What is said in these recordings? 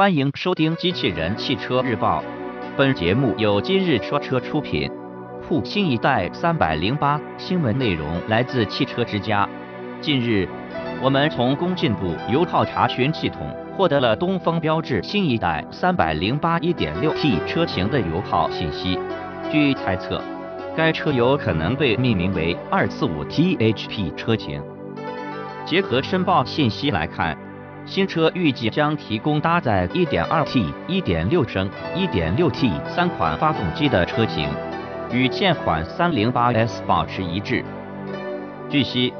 欢迎收听《机器人汽车日报》，本节目由今日说车出品。沪新一代三百零八新闻内容来自汽车之家。近日，我们从工信部油耗查询系统获得了东风标致新一代三百零八一点六 T 车型的油耗信息。据猜测，该车有可能被命名为二四五 THP 车型。结合申报信息来看。新车预计将提供搭载 1.2T、1.6升、1.6T 三款发动机的车型，与现款 308S 保持一致。据悉，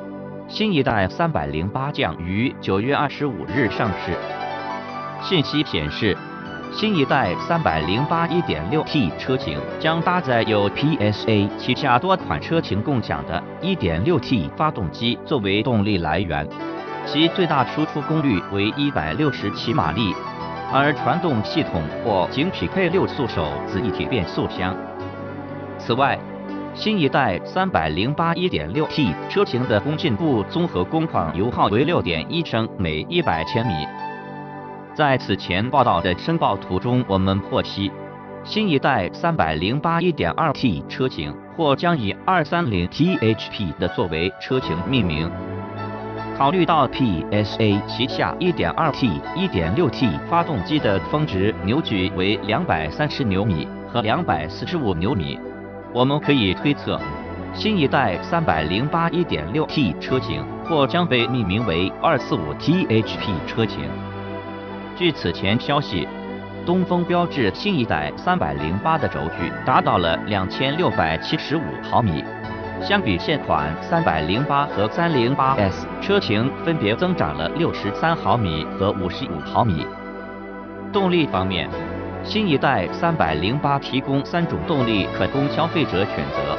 新一代308将于9月25日上市。信息显示，新一代308 1.6T 车型将搭载有 PSA 旗下多款车型共享的 1.6T 发动机作为动力来源。其最大输出功率为一百六十七马力，而传动系统或仅匹配六速手自一体变速箱。此外，新一代三百零八一点六 T 车型的工信部综合工况油耗为六点一升每一百千米。在此前报道的申报图中，我们获悉，新一代三百零八一点二 T 车型或将以二三零 THP 的作为车型命名。考虑到 PSA 旗下 1.2T、1.6T 发动机的峰值扭矩为230牛米和245牛米，我们可以推测，新一代308 1.6T 车型或将被命名为 245THP 车型。据此前消息，东风标致新一代308的轴距达到了2675毫米。相比现款三百零八和三零八 S 车型，分别增长了六十三毫米和五十五毫米。动力方面，新一代三百零八提供三种动力可供消费者选择，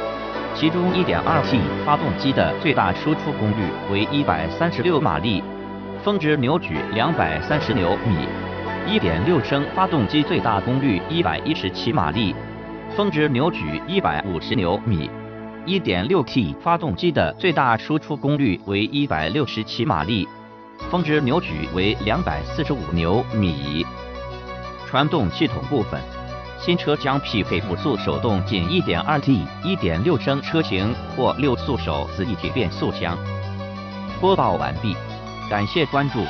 其中一点二 T 发动机的最大输出功率为一百三十六马力，峰值扭矩两百三十牛米；一点六升发动机最大功率一百一十七马力，峰值扭矩一百五十牛米。1.6T 发动机的最大输出功率为167马力，峰值扭矩为245牛米。传动系统部分，新车将匹配五速手动仅 1.2T、1.6升车型或六速手自一体变速箱。播报完毕，感谢关注。